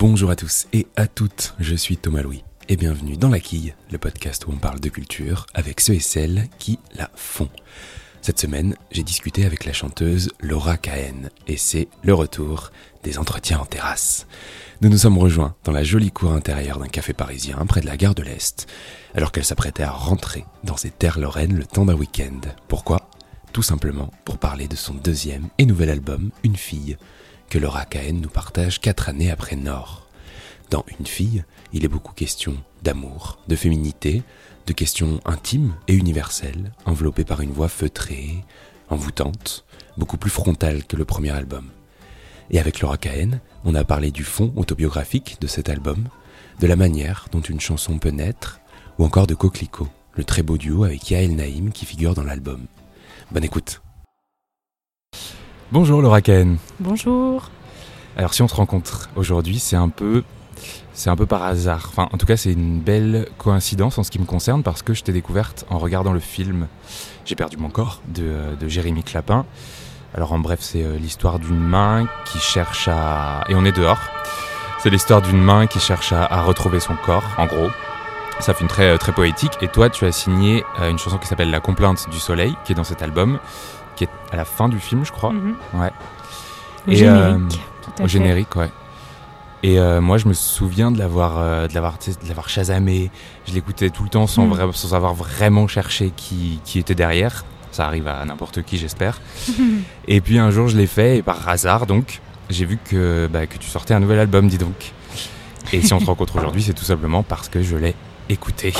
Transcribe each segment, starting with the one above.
Bonjour à tous et à toutes, je suis Thomas Louis et bienvenue dans La Quille, le podcast où on parle de culture avec ceux et celles qui la font. Cette semaine, j'ai discuté avec la chanteuse Laura Cahen et c'est le retour des entretiens en terrasse. Nous nous sommes rejoints dans la jolie cour intérieure d'un café parisien près de la gare de l'Est, alors qu'elle s'apprêtait à rentrer dans ses terres lorraines le temps d'un week-end. Pourquoi? Tout simplement pour parler de son deuxième et nouvel album, Une fille, que Laura Cahen nous partage quatre années après Nord. Dans Une fille, il est beaucoup question d'amour, de féminité, de questions intimes et universelles, enveloppées par une voix feutrée, envoûtante, beaucoup plus frontale que le premier album. Et avec Laura Cahen, on a parlé du fond autobiographique de cet album, de la manière dont une chanson peut naître, ou encore de Coquelicot, le très beau duo avec Yael Naïm qui figure dans l'album. Bonne écoute. Bonjour Laura Cahen. Bonjour. Alors si on se rencontre aujourd'hui, c'est un peu c'est un peu par hasard. Enfin, en tout cas, c'est une belle coïncidence en ce qui me concerne parce que je t'ai découverte en regardant le film J'ai perdu mon corps de, de Jérémy Clapin. Alors, en bref, c'est euh, l'histoire d'une main qui cherche à. Et on est dehors. C'est l'histoire d'une main qui cherche à, à, retrouver son corps, en gros. Ça fait une très, très poétique. Et toi, tu as signé euh, une chanson qui s'appelle La complainte du soleil, qui est dans cet album, qui est à la fin du film, je crois. Mhm. Ouais. Et, générique. tout à Au fait. générique, ouais. Et euh, moi, je me souviens de l'avoir, euh, de l'avoir, de chasamé. Je l'écoutais tout le temps sans, vra- sans avoir vraiment cherché qui, qui était derrière. Ça arrive à n'importe qui, j'espère. et puis un jour, je l'ai fait et par hasard, donc, j'ai vu que, bah, que tu sortais un nouvel album, dis donc. Et si on se rencontre aujourd'hui, c'est tout simplement parce que je l'ai écouté.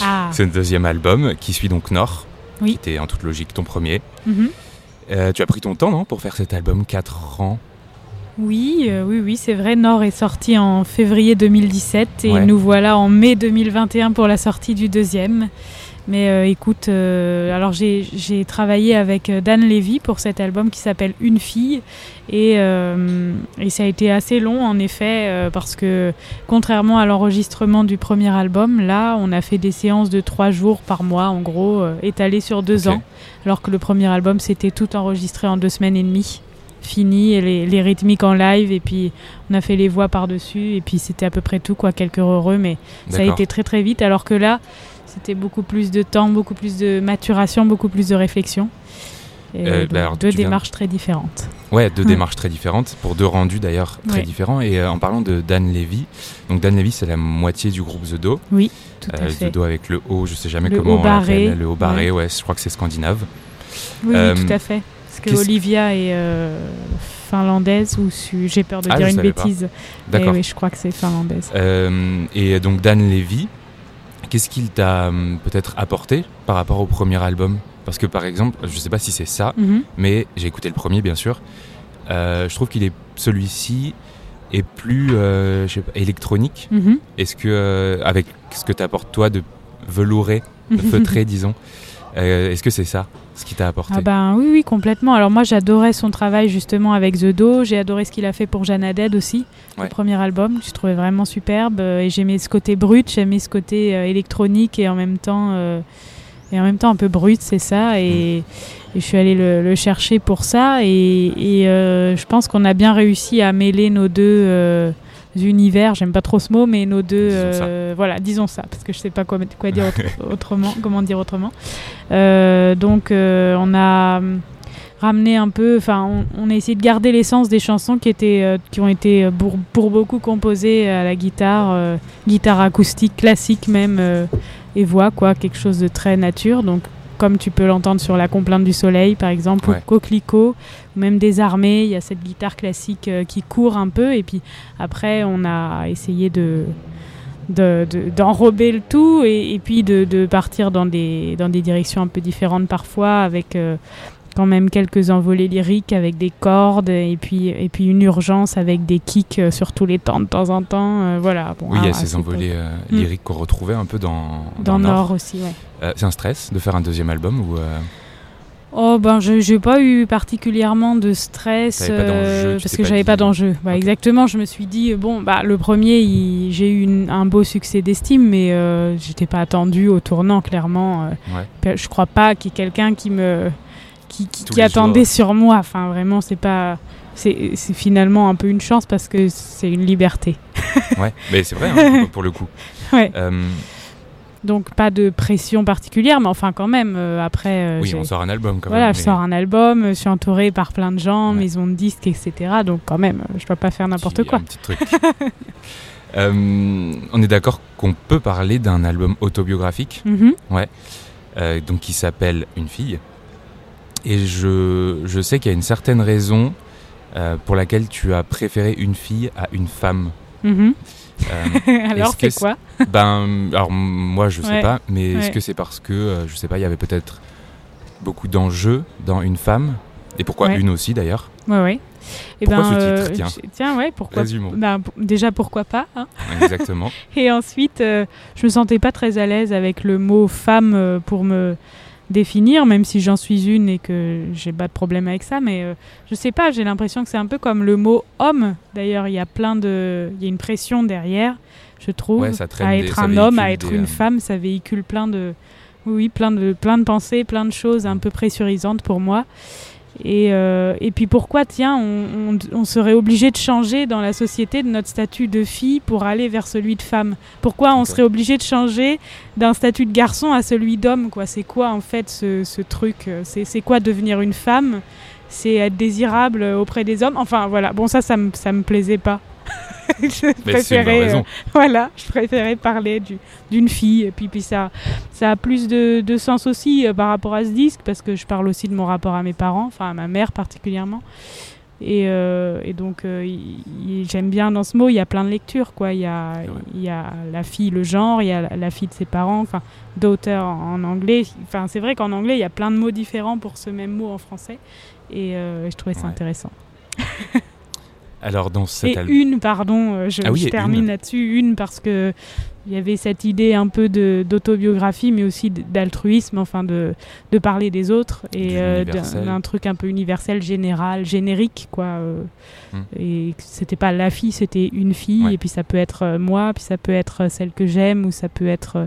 Ah, C'est le deuxième album qui suit donc Nord, Oui. qui était en toute logique ton premier. mhm. Euh, tu as pris ton temps, non, pour faire cet album 4 ans? Oui, euh, oui, oui, c'est vrai. Nord est sorti en février 2017 et Ouais. nous voilà en mai 2021 pour la sortie du deuxième. Mais euh, écoute, euh, alors j'ai j'ai travaillé avec euh, Dan Levy pour cet album qui s'appelle Une fille. Et, euh, et ça a été assez long en effet parce que contrairement à l'enregistrement du premier album, là on a fait des séances de trois jours par mois en gros, étalées sur deux ans, alors que le premier album c'était tout enregistré en deux semaines et demie fini et les, les rythmiques en live et puis on a fait les voix par dessus et puis c'était à peu près tout quoi quelques heureux mais ça a été très très vite. Alors que là c'était beaucoup plus de temps beaucoup plus de maturation beaucoup plus de réflexion et Euh, donc, bah deux viens- démarches très différentes Ouais, deux démarches très différentes, pour deux rendus d'ailleurs très Ouais. différents. Et euh, en parlant de Dan Levy, donc Dan Levy c'est la moitié du groupe The Do. oui tout à Euh, fait The Do avec le haut, je sais jamais Le comment haut on l'appelle, le haut barré, ouais. je crois que c'est scandinave. oui, oui, tout à fait parce que Olivia est finlandaise ou su- j'ai peur de Ah, dire une bêtise D'accord. Mais oui je crois que c'est finlandaise et donc Dan Levy, qu'est-ce qu'il t'a hum, peut-être apporté par rapport au premier album? Parce que par exemple, je sais pas si c'est ça, Mhm. mais j'ai écouté le premier bien sûr. Euh, je trouve qu'il est celui-ci est plus euh, je sais pas, électronique. Mhm. Est-ce que euh, avec ce que t'apportes toi de velouré, de feutré disons, euh, est-ce que c'est ça? Ce qui t'a apporté Ah ben oui, oui, complètement. Alors moi, j'adorais son travail justement avec The Do. J'ai adoré ce qu'il a fait pour Jeanne aussi, Ouais. le premier album. Je trouvais vraiment superbe euh, et j'aimais ce côté brut, j'aimais ce côté euh, électronique et en même temps euh, et en même temps un peu brut, c'est ça. Et, Mm. et je suis allée le, le chercher pour ça et, et, euh, je pense qu'on a bien réussi à mêler nos deux. euh, univers, j'aime pas trop ce mot, mais nos deux, Disons euh, voilà, disons ça, parce que je sais pas quoi, quoi dire autre- autrement, comment dire autrement. Euh, donc euh, on a hum, ramené un peu, enfin on, on a essayé de garder l'essence des chansons qui étaient, euh, qui ont été pour, pour beaucoup composées à la guitare, euh, guitare acoustique classique même euh, et voix quoi, quelque chose de très nature. Donc comme tu peux l'entendre sur La Complainte du Soleil par exemple, Ouais. ou Coquelicot, ou même Désarmé, il y a cette guitare classique euh, qui court un peu et puis après on a essayé de de- de- d'enrober le tout et, et puis de, de partir dans des, dans des directions un peu différentes parfois avec euh, quand même quelques envolées lyriques avec des cordes et puis, et puis une urgence avec des kicks euh, sur tous les temps de temps en temps. euh, voilà. Bon, Oui, il y a à ces envolées euh, Mm. lyriques qu'on retrouvait un peu dans, Dans Nord aussi, ouais. Euh, c'est un stress de faire un deuxième album ou Oh ben je j'ai pas eu particulièrement de stress euh, parce que j'avais pas d'enjeu. Bah. Exactement, je me suis dit bon bah le premier j'ai eu une- un beau succès d'estime mais euh, j'étais pas attendu au tournant clairement. euh, ouais. je crois pas qu'il y ait quelqu'un qui me qui, attendait jours. sur moi. Enfin vraiment c'est pas c'est finalement un peu une chance parce que c'est une liberté. ouais, mais c'est vrai, hein, pour le coup. Ouais. Donc pas de pression particulière, mais enfin quand même. Euh, après, euh, oui, on sort un album quand voilà, même. Voilà, je sors un album, je suis entourée par plein de gens, maison de disques, etc. Donc quand même, je peux pas faire n'importe quoi. Un petit truc. Euh, on est d'accord qu'on peut parler d'un album autobiographique, mm-hmm. ouais, donc qui s'appelle Une fille. Et je, je sais qu'il y a une certaine raison pour laquelle tu as préféré une fille à une femme. Mm-hmm. Euh, alors c'est quoi Ben alors moi je sais pas, mais est-ce que c'est parce que euh, je sais pas, il y avait peut-être beaucoup d'enjeux dans une femme? Et pourquoi une aussi d'ailleurs? Ouais ouais. Et pourquoi ben, ce titre? euh, tiens. ouais, pourquoi ben, Déjà, pourquoi pas hein Exactement. et ensuite, je me sentais pas très à l'aise avec le mot femme pour me définir, même si j'en suis une et que j'ai pas de problème avec ça. Mais euh, je sais pas, j'ai l'impression que c'est un peu comme le mot homme. D'ailleurs, il y a plein de, il y a une pression derrière, je trouve, à être un homme, à être une euh, femme, ça véhicule plein de, oui, plein de, plein de pensées, plein de choses un peu pressurisantes pour moi. Et, euh, et, puis pourquoi, tiens, on, on, serait obligé de changer dans la société de notre statut de fille pour aller vers celui de femme? Pourquoi on serait obligé de changer d'un statut de garçon à celui d'homme quoi? C'est quoi en fait ce, ce truc? C'est quoi devenir une femme? C'est être désirable auprès des hommes? Enfin voilà, bon ça, ça me, ça me plaisait pas. je préférais, euh, voilà, je préférais parler d'une fille. Et puis, puis ça, ça a plus de, de sens aussi euh, par rapport à ce disque, parce que je parle aussi de mon rapport à mes parents, enfin à ma mère particulièrement. Et, euh, et donc, j'aime bien dans ce mot, il y a plein de lectures. Quoi. Il, y a, il y a la fille, le genre, il y a la, fille de ses parents, enfin, d'auteur en, anglais. Enfin, c'est vrai qu'en anglais, il y a plein de mots différents pour ce même mot en français. Et je trouvais ça intéressant. Alors dans cette et une, pardon, euh, je, ah termine là-dessus, une parce que il y avait cette idée un peu d'autobiographie, mais aussi d'altruisme, enfin de, de parler des autres et euh, d'un truc un peu universel, général, générique, quoi. Euh, hmm. Et c'était pas la fille, c'était une fille, et puis ça peut être moi, puis ça peut être celle que j'aime, ou ça peut être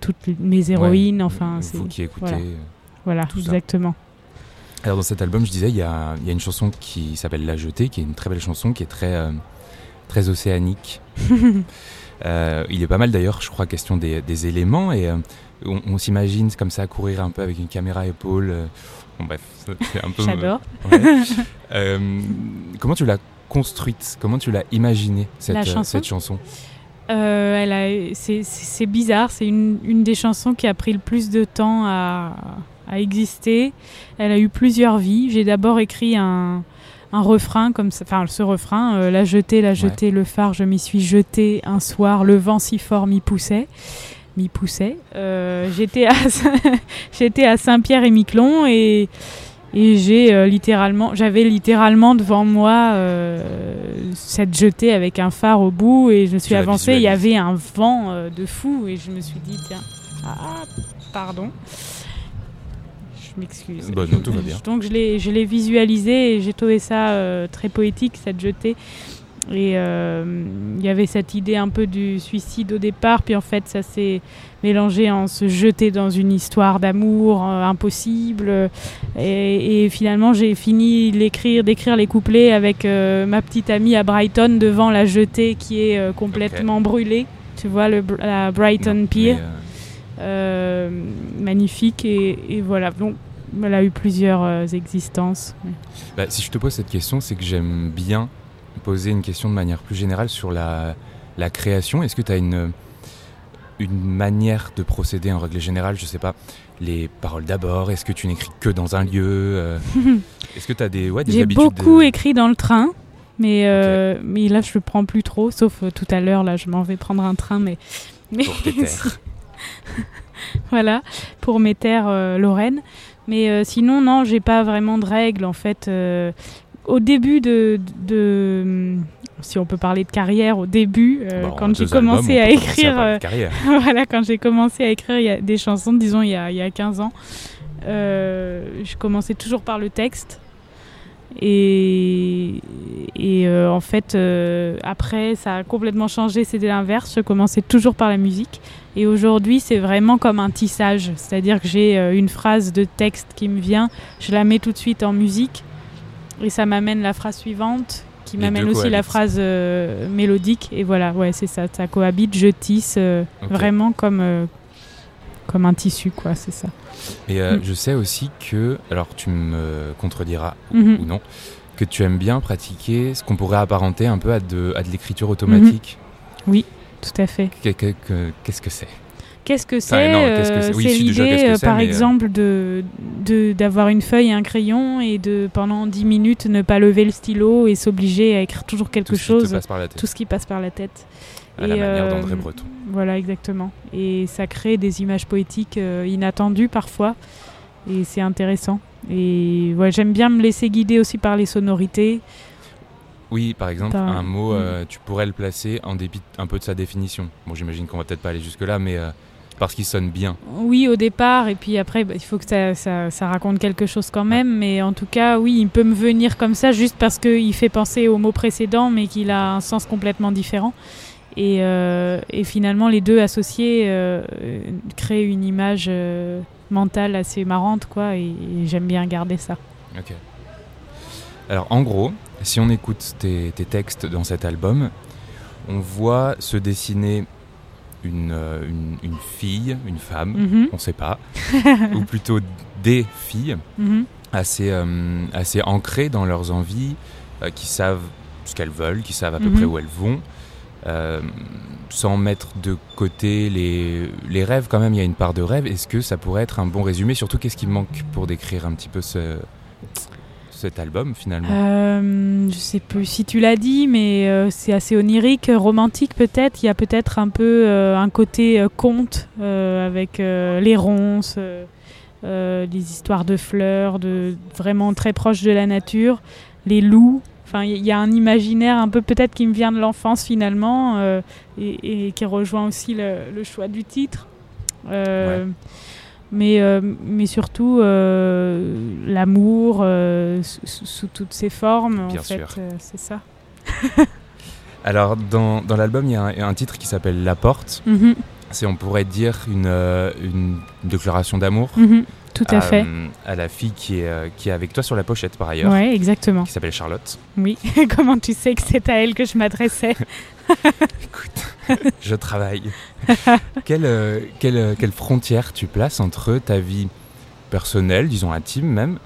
toutes mes héroïnes, enfin. Vous qui écoutez. Voilà, exactement. Alors dans cet album, je disais, il y a, une chanson qui s'appelle La Jetée, qui est une très belle chanson, qui est très, euh, très océanique. Euh, il est pas mal d'ailleurs, je crois, question des, éléments, et euh, on, s'imagine comme ça courir un peu avec une caméra à épaule. bon bref, c'est un peu... J'adore. comment tu l'as construite? Comment tu l'as imaginée, cette, chanson, cette chanson? C'est bizarre, c'est une, une, des chansons qui a pris le plus de temps à, a existé. Elle a eu plusieurs vies. J'ai d'abord écrit un, un, refrain comme ça, enfin ce refrain, euh, la jetée, la jetée, le phare, je m'y suis jeté un soir, le vent si fort m'y poussait. M'y poussait. Euh, j'étais à, j'étais à Saint-Pierre et Miquelon et, et j'ai euh, littéralement, j'avais littéralement devant moi cette jetée avec un phare au bout et je me suis avancée. Il y avait un vent de fou et je me suis dit tiens, ah, pardon m'excuse. Bah, tout va bien. Donc je l'ai visualisé et j'ai trouvé ça euh, très poétique, cette jetée. Et euh, il y avait cette idée un peu du suicide au départ, puis en fait ça s'est mélangé en se jeter dans une histoire d'amour euh, impossible. Et, finalement j'ai fini d'écrire, d'écrire les couplets avec ma petite amie à Brighton devant la jetée qui est complètement brûlée. Tu vois le, la Brighton Pier. magnifique et, et, voilà donc elle a eu plusieurs euh, existences. Bah, si je te pose cette question, c'est que j'aime bien poser une question de manière plus générale sur la, la création. Est-ce que tu as une, une manière de procéder en règle générale Je sais pas, les paroles d'abord Est-ce que tu n'écris que dans un lieu euh, Est-ce que tu as des, ouais, des J'ai beaucoup écrit dans le train. Mais, euh, mais là, je ne prends plus trop, sauf tout à l'heure, là, je m'en vais prendre un train, mais... mais pour tes terres. voilà, pour mes terres Lorraine. Mais euh, sinon, non, j'ai pas vraiment de règles. En fait, euh, au début de, de, si on peut parler de carrière, au début, euh, quand j'ai commencé à écrire, voilà, quand j'ai commencé à écrire y a des chansons, disons il y a, il y a 15 ans, je commençais toujours par le texte. Et, et en fait, après, ça a complètement changé, c'était l'inverse. Je commençais toujours par la musique. Et aujourd'hui, c'est vraiment comme un tissage. C'est-à-dire que j'ai euh, une phrase de texte qui me vient, je la mets tout de suite en musique et ça m'amène la phrase suivante qui m'amène aussi la phrase euh, mélodique. Et voilà, ouais, c'est ça. Ça cohabite, je tisse euh, vraiment comme, euh, comme un tissu, quoi. C'est ça. Et euh, Mm. je sais aussi que, alors tu me contrediras Mhm. ou non, que tu aimes bien pratiquer ce qu'on pourrait apparenter un peu à de, à de l'écriture automatique. Tout à fait. Que- que- que- Qu'est-ce que c'est? Qu'est-ce que c'est euh, c'est Oui, l'idée, euh, par euh, exemple, de d'avoir une feuille et un crayon et de pendant 10 minutes ne pas lever le stylo et s'obliger à écrire toujours quelque Tout chose, tout ce qui passe par la tête. à la manière euh, d'André Breton. Voilà, exactement. Et ça crée des images poétiques inattendues parfois. Et c'est intéressant. Et ouais, j'aime bien me laisser guider aussi par les sonorités. Oui, par exemple, un mot, euh, tu pourrais le placer en dépit un peu de sa définition. Bon, j'imagine qu'on va peut-être pas aller jusque-là, mais euh, parce qu'il sonne bien. Oui, au départ, et puis après, bah, il faut que ça, ça- ça raconte quelque chose quand même. Mais en tout cas, oui, il peut me venir comme ça juste parce qu'il fait penser au mot précédent, mais qu'il a un sens complètement différent. Et, euh, et finalement, les deux associés euh, euh, créent une image euh, mentale assez marrante, quoi. Et, et j'aime bien garder ça. Ok. Alors, en gros, si on écoute tes, tes textes dans cet album, on voit se dessiner une, euh, une, une fille, une femme, Mhm, on sait pas, ou plutôt des filles mhm. assez, euh, assez ancrées dans leurs envies, euh, qui savent ce qu'elles veulent, qui savent à peu Mhm. près où elles vont, euh, sans mettre de côté les, les rêves quand même, il y a une part de rêve. Est-ce que ça pourrait être un bon résumé? Surtout, qu'est-ce qui manque pour décrire un petit peu ce, cet album finalement? Euh, je sais plus si tu l'as dit, mais euh, c'est assez onirique, romantique peut-être. Il y a peut-être un peu euh, un côté euh, conte avec les ronces, les histoires de fleurs, de vraiment très proche de la nature, les loups. Enfin, il y a un imaginaire un peu peut-être qui me vient de l'enfance finalement et, et qui rejoint aussi le, le choix du titre. Euh, mais, euh, mais surtout euh, l'amour euh, sous, toutes ses formes, Bien en fait, c'est ça. Alors, dans, dans l'album, il y a un, un titre qui s'appelle La Porte. Mhm, C'est, on pourrait dire, une, une déclaration d'amour. mhm, tout à à, fait. à la fille qui est, qui est avec toi sur la pochette par ailleurs, Ouais, exactement. qui s'appelle Charlotte. Oui. Comment tu sais que c'est à elle que je m'adressais? Écoute, je travaille. quelle, euh, quelle, euh, quelle frontière tu places entre ta vie personnelle, disons intime même,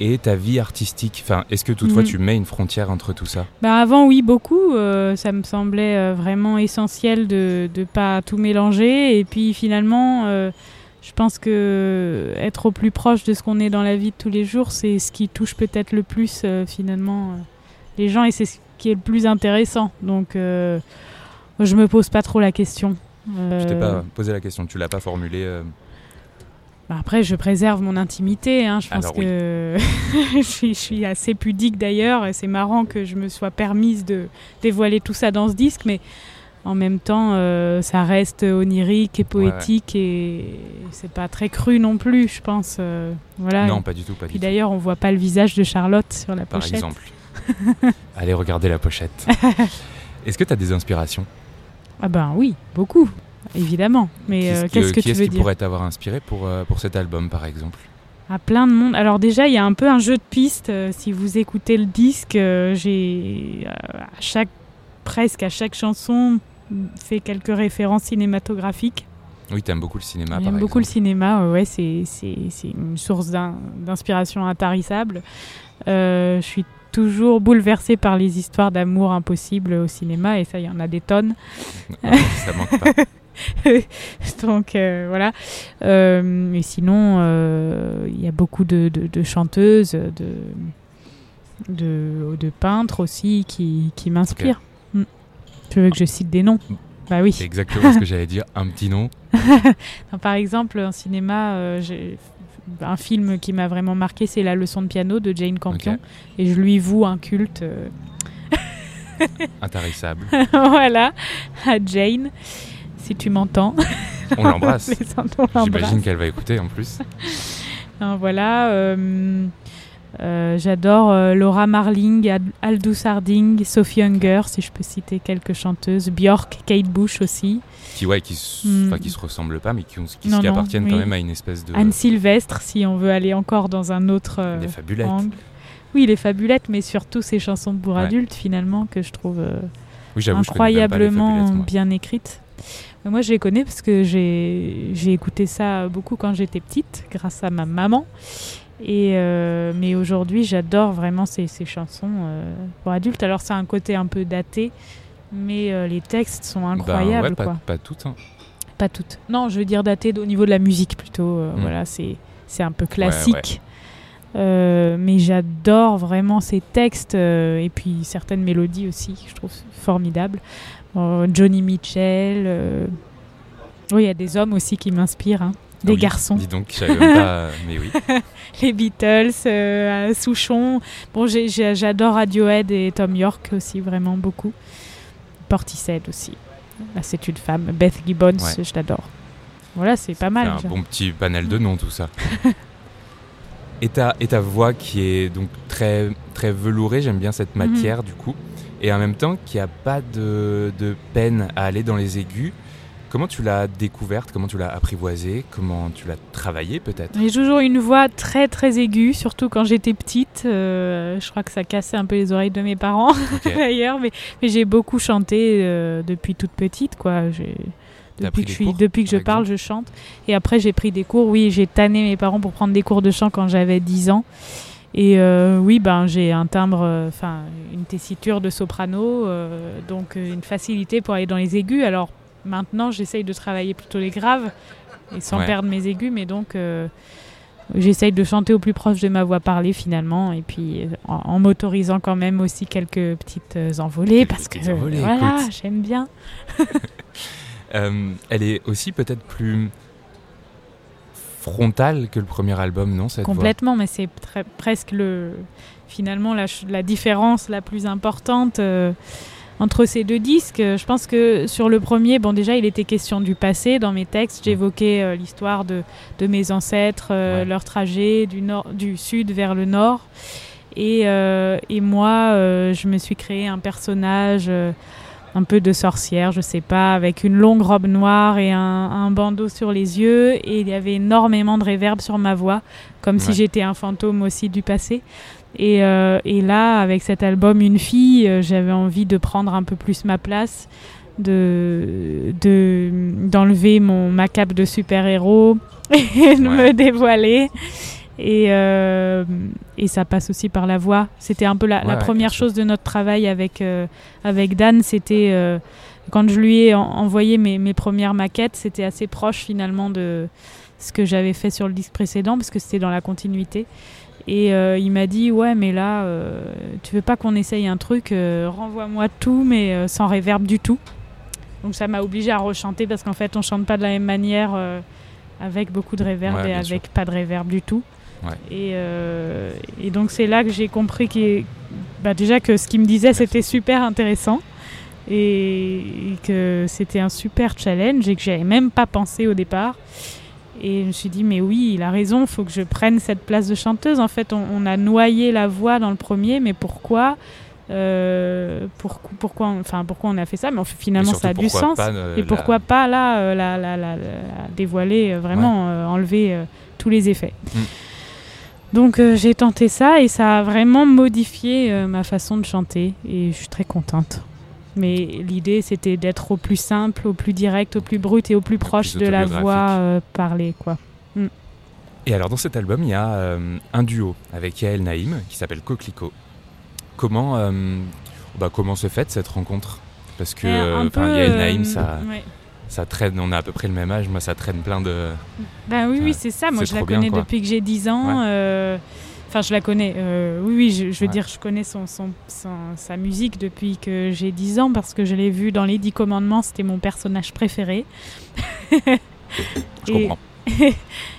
et ta vie artistique? Enfin, Est-ce que toutefois Mhm. tu mets une frontière entre tout ça? Bah avant, oui, beaucoup. euh, ça me semblait euh, vraiment essentiel de ne pas tout mélanger. Et puis finalement, euh, je pense que être au plus proche de ce qu'on est dans la vie de tous les jours, c'est ce qui touche peut-être le plus finalement les gens et c'est ce qui est le plus intéressant. Donc, euh, je me pose pas trop la question. Je t'ai Euh, pas posé la question, tu l'as pas formulée. euh, bah après, je préserve mon intimité. hein. Je pense Alors oui. que je, suis, je suis assez pudique d'ailleurs. Et c'est marrant que je me sois permise de dévoiler tout ça dans ce disque. Mais en même temps, euh, ça reste onirique et poétique. Et c'est pas très cru non plus, je pense. euh, voilà. Non, pas du tout, pas Puis du tout. d'ailleurs, on voit pas le visage de Charlotte sur la Par pochette. exemple. Allez regarder la pochette. Est-ce que tu as des inspirations? Ah ben oui, beaucoup, évidemment. Mais Qui est-ce euh, que- qu'est-ce que qui tu veux qui dire? pourrait t'avoir inspiré pour, euh, pour cet album, par exemple? À plein de monde. Alors déjà, il y a un peu un jeu de pistes. Euh, si vous écoutez le disque, euh, j'ai euh, à chaque presque à chaque chanson fait quelques références cinématographiques. Oui, t'aimes beaucoup le cinéma, J'aime beaucoup le cinéma. euh, Ouais, c'est une source d'in- d'inspiration intarissable. Euh, je suis toujours bouleversée par les histoires d'amour impossibles au cinéma et ça, il y en a des tonnes. Ouais, ça manque pas. Donc euh, voilà. Euh, et sinon, euh, il y a beaucoup de, de- de chanteuses, de, de, de peintres aussi qui, qui m'inspirent. Mm. Tu veux que je cite des noms? Bah oui. C'est exactement ce que j'allais dire. Un petit nom. Non, Par exemple, en cinéma, euh, j'ai un film qui m'a vraiment marqué, c'est La leçon de piano de Jane Campion. Et je lui voue un culte. euh, Intarissable. voilà, à Jane, si tu m'entends. On l'embrasse. J'imagine qu'elle va écouter en plus. Voilà. euh, euh, J'adore euh, Laura Marling, Ad- Aldous Harding, Sophie Hunger, si je peux citer quelques chanteuses. Björk, Kate Bush aussi. Qui, ouais, qui, Hmm. qui se ressemblent pas, mais qui, ont- qui, Non, qui non, appartiennent quand même à une espèce de. Anne Sylvestre, si on veut aller encore dans un autre euh, des fabulettes. angle. oui, les fabulettes, mais surtout ces chansons pour adultes finalement que je trouve euh, Oui, je incroyablement bien écrites. Mais Moi, je les connais parce que j'ai écouté ça beaucoup quand j'étais petite, grâce à ma maman. Et euh, mais aujourd'hui, j'adore vraiment ces, ces chansons euh, pour adultes. Alors, c'est un côté un peu daté, mais euh, les textes sont Ben, incroyables, ouais, pas, quoi. pas toutes. hein. Pas toutes. Non, je veux dire daté au niveau de la musique plutôt. Mm. Voilà, c'est un peu classique. Mais j'adore vraiment ces textes et puis certaines mélodies aussi, que je trouve formidables. Johnny Mitchell. Oui, il y a des hommes aussi qui m'inspirent, hein. Des Ah oui, garçons. Dis donc, même pas. Mais oui. Les Beatles, euh, Souchon. Bon, j'adore Radiohead et Tom York aussi, vraiment beaucoup. Portishead aussi. Là, c'est une femme. Beth Gibbons, Ouais. je l'adore. Voilà, c'est pas mal. C'est un déjà. bon petit panel de noms, tout ça. et, ta, et ta voix qui est donc très, très velourée, j'aime bien cette Mhm. matière du coup. Et en même temps, qui a pas de, de peine à aller dans les aigus. Comment tu l'as découverte? Comment tu l'as apprivoisée? Comment tu l'as travaillée peut-être? J'ai toujours une voix très très aiguë, surtout quand j'étais petite. Euh, je crois que ça cassait un peu les oreilles de mes parents d'ailleurs, mais, mais j'ai beaucoup chanté euh, depuis toute petite, quoi. J'ai- Depuis que, je cours, depuis que je par parle, je chante. Et après, j'ai pris des cours. Oui, j'ai tanné mes parents pour prendre des cours de chant quand j'avais 10 ans. Et euh, oui, ben, j'ai un timbre, euh, une tessiture de soprano, euh, donc une facilité pour aller dans les aigus. Alors maintenant, j'essaye de travailler plutôt les graves et sans Ouais. perdre mes aigus, mais donc euh, j'essaye de chanter au plus proche de ma voix parlée finalement, et puis euh, en, en m'autorisant quand même aussi quelques petites euh, envolées Quelques parce que envolées, voilà, j'aime bien. Euh, Elle est aussi peut-être plus frontale que le premier album, non cette voix? Complètement, mais c'est presque le, finalement la, différence la plus importante euh, entre ces deux disques. Je pense que sur le premier, bon déjà il était question du passé dans mes textes. J'évoquais euh, l'histoire de, de mes ancêtres, euh, Ouais. leur trajet du, nord, du sud vers le nord. Et, euh, et moi, euh, je me suis créé un personnage euh, un peu de sorcière, je sais pas, avec une longue robe noire et un, un bandeau sur les yeux. Et il y avait énormément de réverb sur ma voix, comme si j'étais un fantôme aussi du passé. Et, euh, et là, avec cet album Une fille, euh, j'avais envie de prendre un peu plus ma place, de de- d'enlever mon ma cape de super-héros et de Ouais. me dévoiler. Et, euh, et ça passe aussi par la voix. C'était un peu la, Ouais, la ouais, première chose de notre travail avec, avec Dan. C'était quand je lui ai en- envoyé mes, mes premières maquettes, c'était assez proche finalement de ce que j'avais fait sur le disque précédent parce que c'était dans la continuité. Et euh, il m'a dit ouais mais là euh, tu veux pas qu'on essaye un truc euh, renvoie-moi tout mais euh, sans réverb du tout. Donc ça m'a obligé à rechanter parce qu'en fait on chante pas de la même manière avec beaucoup de réverb Ouais, et avec pas de réverb du tout. Ouais. Et, et donc c'est là que j'ai compris est- bah, déjà que ce qu'il me disait c'était super intéressant et, et que c'était un super challenge et que j'avais même pas pensé au départ. Et je me suis dit, mais oui, il a raison, il faut que je prenne cette place de chanteuse. En fait, on, on a noyé la voix dans le premier, mais pourquoi euh, pour- pourquoi, on- enfin, pourquoi on a fait ça? Mais finalement, ça a du sens. euh, Et la- pourquoi pas, là, euh, la, la, la- dévoiler, euh, vraiment enlever tous les effets Mm. donc j'ai tenté ça et ça a vraiment modifié ma façon de chanter et je suis très contente. Mais l'idée c'était d'être au plus simple, au plus direct, au plus brut et au plus proche plus de la voix euh, parlée quoi. Et alors dans cet album, il y a euh, un duo avec Yael Naïm qui s'appelle Coquelicot. Comment, euh, bah, comment se fait cette rencontre? Parce que peu, Yael euh, Naïm, ça, ouais. ça traîne, on a à peu près le même âge, moi ça traîne plein de... Ben oui, Ça- oui, c'est ça. Moi, je la bien, connais depuis que j'ai 10 ans. Ouais. euh, Enfin, je la connais. euh, oui, oui, je, je veux Ouais. dire, je connais son, son, son- sa musique depuis que j'ai 10 ans parce que je l'ai vue dans Les Dix Commandements. C'était mon personnage préféré. Je Et- comprends.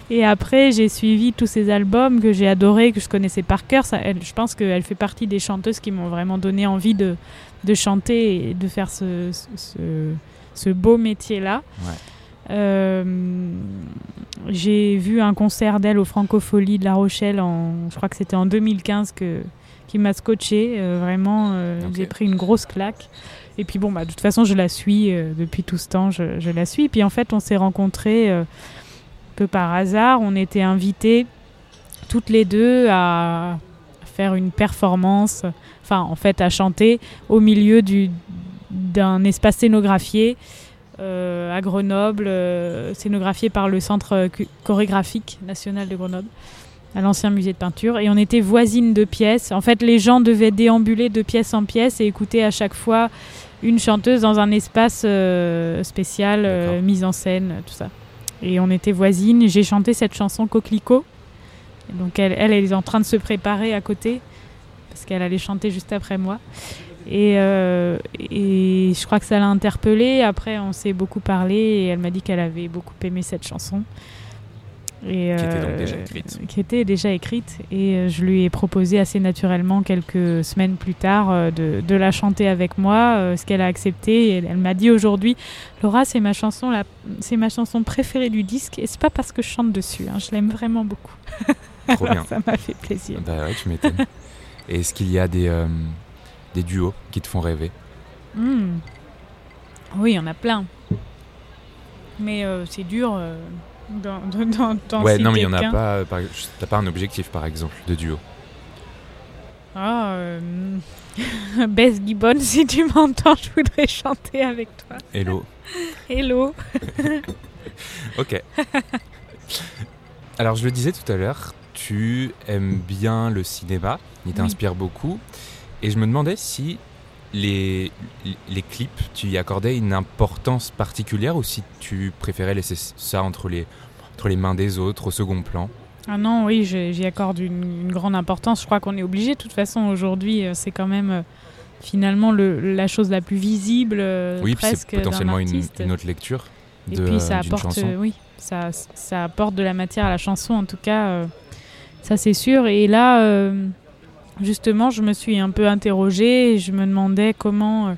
Et après, j'ai suivi tous ces albums que j'ai adorés, que je connaissais par cœur. Ça, elle, je pense qu'elle fait partie des chanteuses qui m'ont vraiment donné envie de, de chanter et de faire ce, ce, ce- ce beau métier-là. Ouais. Euh, j'ai vu un concert d'elle au Francofolie de La Rochelle, en, je crois que c'était en 2015, que, qui m'a scotché. euh, vraiment, euh, j'ai pris une grosse claque. Et puis bon, bah, de toute façon, je la suis euh, depuis tout ce temps, je, je la suis. Et puis en fait, on s'est rencontrés un peu par hasard. On était invités toutes les deux à faire une performance, enfin en fait à chanter au milieu du, d'un espace scénographié à Grenoble, euh, scénographié par le Centre chorégraphique national de Grenoble, à l'ancien musée de peinture. Et on était voisines de pièces. En fait, les gens devaient déambuler de pièce en pièce et écouter à chaque fois une chanteuse dans un espace euh, spécial, mise en scène, tout ça. Et on était voisines. J'ai chanté cette chanson Coquelicot. Et donc elle, elle, elle est en train de se préparer à côté parce qu'elle allait chanter juste après moi. Et, euh, et je crois que ça l'a interpellée. Après, on s'est beaucoup parlé et elle m'a dit qu'elle avait beaucoup aimé cette chanson. Et, Qui était donc euh, déjà écrite. Qui était déjà écrite. Et euh, je lui ai proposé assez naturellement, quelques semaines plus tard, de, de la chanter avec moi, ce qu'elle a accepté. Et elle, elle m'a dit aujourd'hui Laura, c'est ma, chanson, la- c'est ma chanson préférée du disque. Et c'est pas parce que je chante dessus. hein, je l'aime vraiment beaucoup. Trop Alors, bien. ça m'a fait plaisir. Bah ouais, tu m'étonnes. Et est-ce qu'il y a des, euh, des duos qui te font rêver Hmm. Oui, il y en a plein. Mais euh, c'est dur euh, d'en- d'en- d'en Ouais, non, mais il citer y en a pas. euh, par- T'as pas un objectif, par exemple, de duo Ah, euh, Bess Gibbon, si tu m'entends, je voudrais chanter avec toi. Hello. Hello. Ok. Alors, je le disais tout à l'heure, tu aimes bien le cinéma, il Oui. t'inspire beaucoup. Et je me demandais si les, les clips, tu y accordais une importance particulière ou si tu préférais laisser ça entre les, entre les mains des autres, au second plan? Ah non, oui, j'y accorde une, une grande importance. Je crois qu'on est obligé. De toute façon, aujourd'hui, euh, c'est quand même euh, finalement le, la chose la plus visible, euh, oui, c'est potentiellement une, autre lecture Et puis ça apporte, oui, ça, ça apporte de la matière à la chanson, en tout cas, euh, ça c'est sûr. Et là, euh, justement, je me suis un peu interrogée et je me demandais comment euh,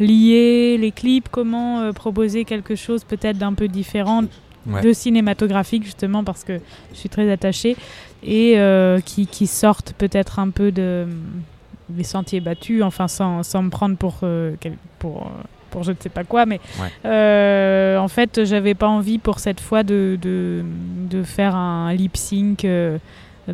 lier les clips, comment euh, proposer quelque chose peut-être d'un peu différent Ouais. de cinématographique, justement, parce que je suis très attachée, et euh, qui, qui sortent peut-être un peu de, des sentiers battus, enfin sans, sans me prendre pour, pour, pour je ne sais pas quoi, mais Ouais. euh, en fait, j'avais pas envie pour cette fois de, de, de faire un lip sync euh,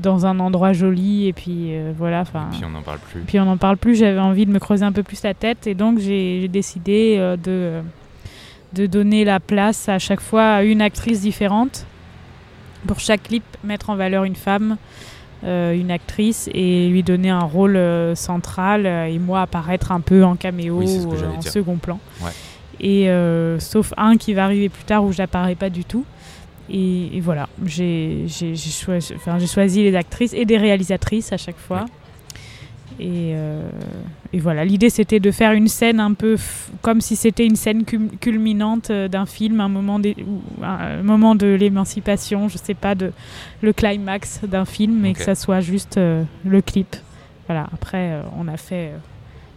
dans un endroit joli, et puis euh, voilà, enfin. Puis on n'en parle plus. Puis on n'en parle plus, j'avais envie de me creuser un peu plus la tête et donc j'ai décidé euh, de, de donner la place à chaque fois à une actrice différente. Pour chaque clip, mettre en valeur une femme, euh, une actrice et lui donner un rôle central et moi apparaître un peu en caméo Oui, ou en dire. second plan. Ouais. Et sauf un qui va arriver plus tard où j'apparais pas du tout. Et, et voilà, j'ai choisi, enfin, choisi les actrices et des réalisatrices à chaque fois. Et, euh, et voilà, l'idée c'était de faire une scène un peu comme si c'était une scène culminante euh, d'un film, un moment, ou un, moment de l'émancipation, je sais pas, de le climax d'un film, mais que ça soit juste euh, le clip. Voilà, après euh, on a fait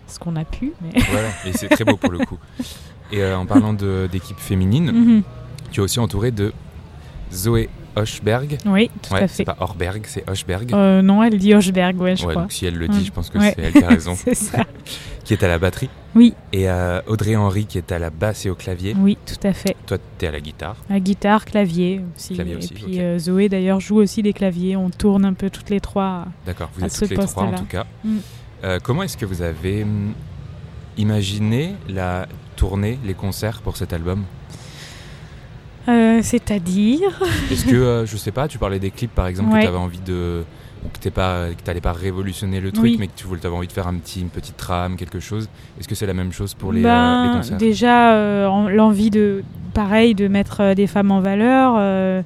ce qu'on a pu. Mais... Voilà, et c'est très beau pour le coup. Et euh, en parlant de- d'équipe féminine, Mhm. tu es aussi entouré de Zoé Hochberg. Oui, tout Ouais, à c'est fait. pas Horberg, c'est Hochberg. Euh, non, elle dit Hochberg, ouais, je ouais, crois. donc si elle le dit, je pense que Ouais. c'est elle qui a raison. C'est ça. qui est à la batterie. Oui. Et euh, Audrey Henry qui est à la basse et au clavier. Oui, tout à fait. Toi, t'es à la guitare. La guitare, clavier aussi. Clavier et puis euh, Zoé d'ailleurs joue aussi des claviers. On tourne un peu toutes les trois. D'accord, vous À êtes ce toutes les trois en tout cas. Mm. Euh, comment est-ce que vous avez hum, imaginé la tournée, les concerts pour cet album? Euh, C'est-à-dire Est-ce que, euh, je sais pas, tu parlais des clips par exemple, Ouais. que tu avais envie de. que que t'allais pas révolutionner le truc, Oui. mais que tu voulais, avais envie de faire un petit, une petite trame, quelque chose. Est-ce que c'est la même chose pour les, euh, Ben, les concerts? Déjà, euh, en- l'envie de, pareil, de mettre des femmes en valeur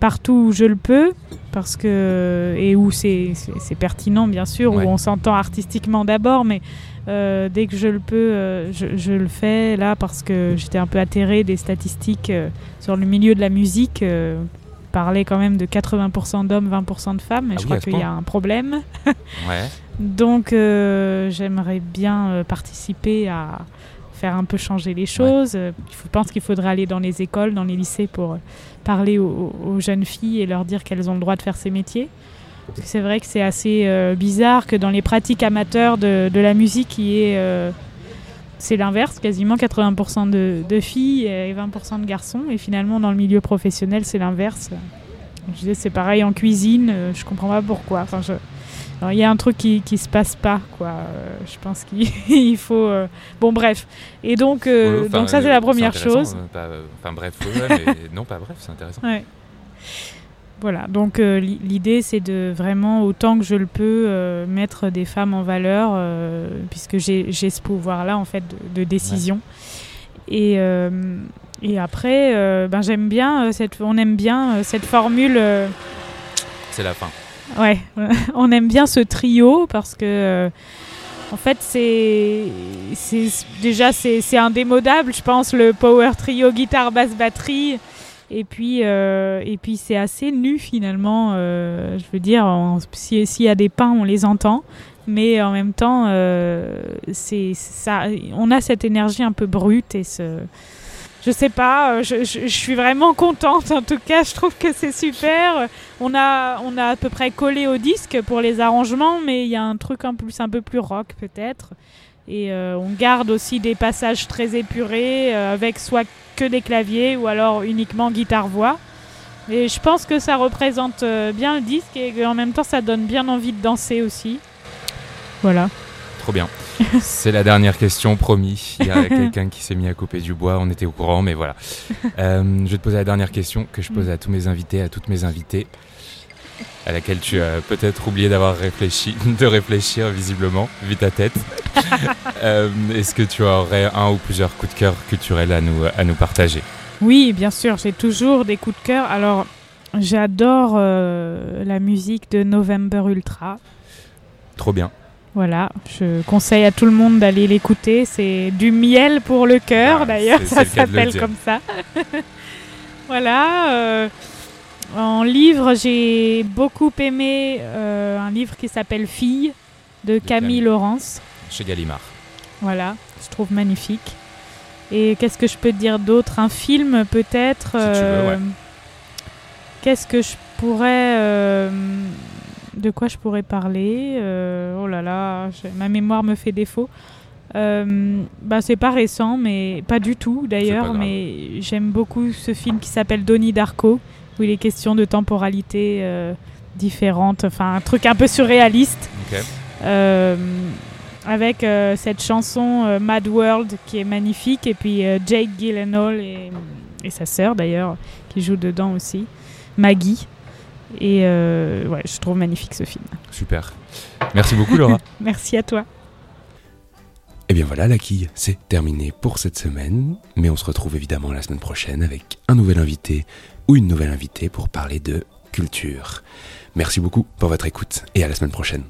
partout où je le peux, parce que et où c'est pertinent bien sûr, Ouais. où on s'entend artistiquement d'abord, mais euh, dès que je le peux, euh, je, je le fais là parce que j'étais un peu atterrée des statistiques euh, sur le milieu de la musique. Parlait quand même de 80% d'hommes, 20% de femmes, et Ah je oui, crois qu'il y a un problème. Ouais, Donc j'aimerais bien participer à faire un peu changer les choses. Je pense qu'il faudrait aller dans les écoles, dans les lycées pour parler aux, aux jeunes filles et leur dire qu'elles ont le droit de faire ces métiers. C'est vrai que c'est assez euh, bizarre que dans les pratiques amateurs de, de la musique, qui est euh, c'est l'inverse, quasiment 80% de, de filles et 20% de garçons. Et finalement, dans le milieu professionnel, c'est l'inverse. Je disais, c'est pareil en cuisine, euh, je comprends pas pourquoi. Enfin, je, Alors, il y a un truc qui, qui se passe pas, quoi. Euh, je pense qu'il faut. euh, Bon, bref. Et donc, euh, Ouais, donc ça, c'est la première chose. pas- Enfin bref, ouais, ouais, mais non, pas bref, c'est intéressant. Ouais. Voilà, donc euh, li- l'idée c'est de vraiment, autant que je le peux, euh, mettre des femmes en valeur, euh, puisque j'ai ce pouvoir-là en fait de, de décision. Et, et après, ben, j'aime bien, cette, on aime bien cette formule. C'est la fin. Ouais, on aime bien ce trio parce que en fait c'est déjà c'est c'est indémodable, je pense le power trio guitare basse batterie et puis euh, et puis c'est assez nu finalement euh, je veux dire s'il y a des pains on les entend mais en même temps euh, c'est ça on a cette énergie un peu brute et ce je sais pas, je suis vraiment contente en tout cas, je trouve que c'est super. On a, on a à peu près collé au disque pour les arrangements, mais il y a un truc un, plus, un peu plus rock peut-être. Et euh, on garde aussi des passages très épurés euh, avec soit que des claviers ou alors uniquement guitare-voix. Et je pense que ça représente euh, bien le disque et en même temps ça donne bien envie de danser aussi. Voilà. Trop bien. C'est la dernière question, promis. Il y a quelqu'un qui s'est mis à couper du bois, on était au courant, mais voilà. Je vais te poser la dernière question que je pose à tous mes invités, à toutes mes invitées, à laquelle tu as peut-être oublié d'avoir réfléchi, de réfléchir visiblement, vu ta tête. Euh, Est-ce que tu aurais un ou plusieurs coups de cœur culturels à nous, à nous partager? Oui, bien sûr, j'ai toujours des coups de cœur. Alors, j'adore euh, la musique de November Ultra. Trop bien. Voilà, je conseille à tout le monde d'aller l'écouter. C'est du miel pour le cœur, Ah, d'ailleurs, ça s'appelle comme ça. voilà. euh, en livre, j'ai beaucoup aimé euh, un livre qui s'appelle Fille de Camille Camille. Laurence. Chez Gallimard. Voilà, je trouve magnifique. Et qu'est-ce que je peux te dire d'autre? Un film peut-être Si veux, euh, ouais. Qu'est-ce que je pourrais... euh, de quoi je pourrais parler? Oh là là, ma mémoire me fait défaut. Euh, bah, c'est pas récent, mais pas du tout d'ailleurs, mais j'aime beaucoup ce film qui s'appelle Donnie Darko, où il est question de temporalité euh, différente, enfin un truc un peu surréaliste. Euh, avec euh, cette chanson euh, Mad World qui est magnifique et puis Jake Gyllenhaal et, et sa sœur d'ailleurs qui joue dedans aussi Maggie et ouais je trouve magnifique ce film Super. Merci beaucoup, Laura. merci à toi Eh bien voilà, la quille, c'est terminé pour cette semaine, mais on se retrouve évidemment la semaine prochaine avec un nouvel invité ou une nouvelle invitée pour parler de culture. Merci beaucoup pour votre écoute et à la semaine prochaine.